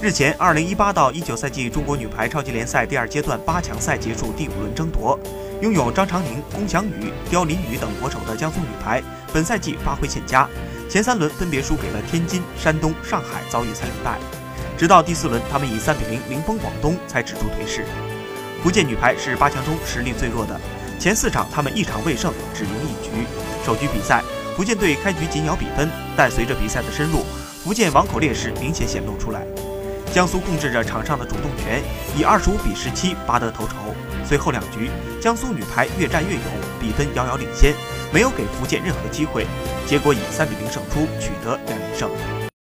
日前，二零一八到一九赛季中国女排超级联赛第二阶段八强赛结束第五轮争夺，拥有张常宁、龚翔宇、刁琳宇等国手的江苏女排，本赛季发挥欠佳，前三轮分别输给了天津、山东、上海，遭遇三连败。直到第四轮，他们以三比零零封广东，才止住颓势。福建女排是八强中实力最弱的，前四场他们一场未胜，只赢一局。首局比赛，福建队开局紧咬比分，但随着比赛的深入，福建网口劣势明显显露出来。江苏控制着场上的主动权，以二十五比十七拔得头筹。随后两局，江苏女排越战越勇，比分遥遥领先，没有给福建任何机会，结果以三比零胜出，取得两连胜。